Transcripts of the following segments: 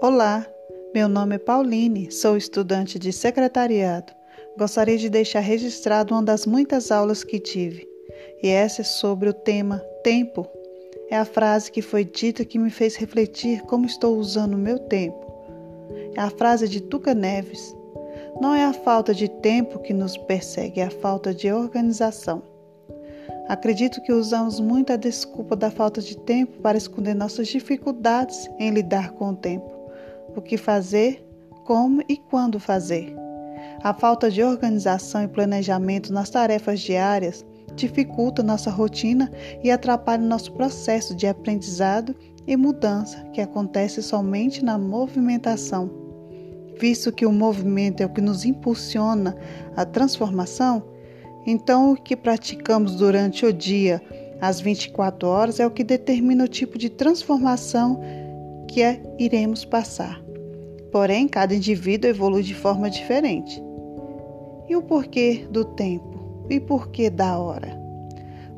Olá, meu nome é Pauline, sou estudante de secretariado. Gostaria de deixar registrado uma das muitas aulas que tive, e essa é sobre o tema tempo. É a frase que foi dita que me fez refletir como estou usando o meu tempo. É a frase de Tuca Neves. Não é a falta de tempo que nos persegue, é a falta de organização. Acredito que usamos muito a desculpa da falta de tempo para esconder nossas dificuldades em lidar com o tempo o que fazer, como e quando fazer. A falta de organização e planejamento nas tarefas diárias dificulta nossa rotina e atrapalha nosso processo de aprendizado e mudança, que acontece somente na movimentação. Visto que o movimento é o que nos impulsiona a transformação, então o que praticamos durante o dia, às 24 horas, é o que determina o tipo de transformação que é, iremos passar. Porém, cada indivíduo evolui de forma diferente. E o porquê do tempo? E porquê da hora?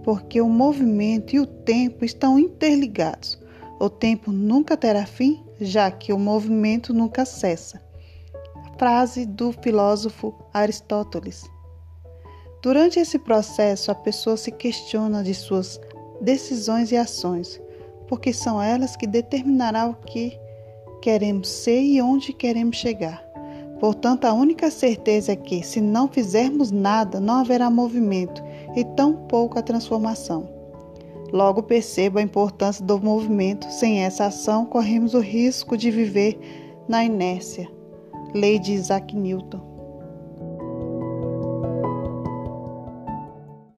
Porque o movimento e o tempo estão interligados. O tempo nunca terá fim, já que o movimento nunca cessa. Frase do filósofo Aristóteles. Durante esse processo, a pessoa se questiona de suas decisões e ações, porque são elas que determinarão o que queremos ser e onde queremos chegar. Portanto, a única certeza é que, se não fizermos nada, não haverá movimento e tampouco a transformação. Logo perceba a importância do movimento. Sem essa ação, corremos o risco de viver na inércia. Lei de Isaac Newton.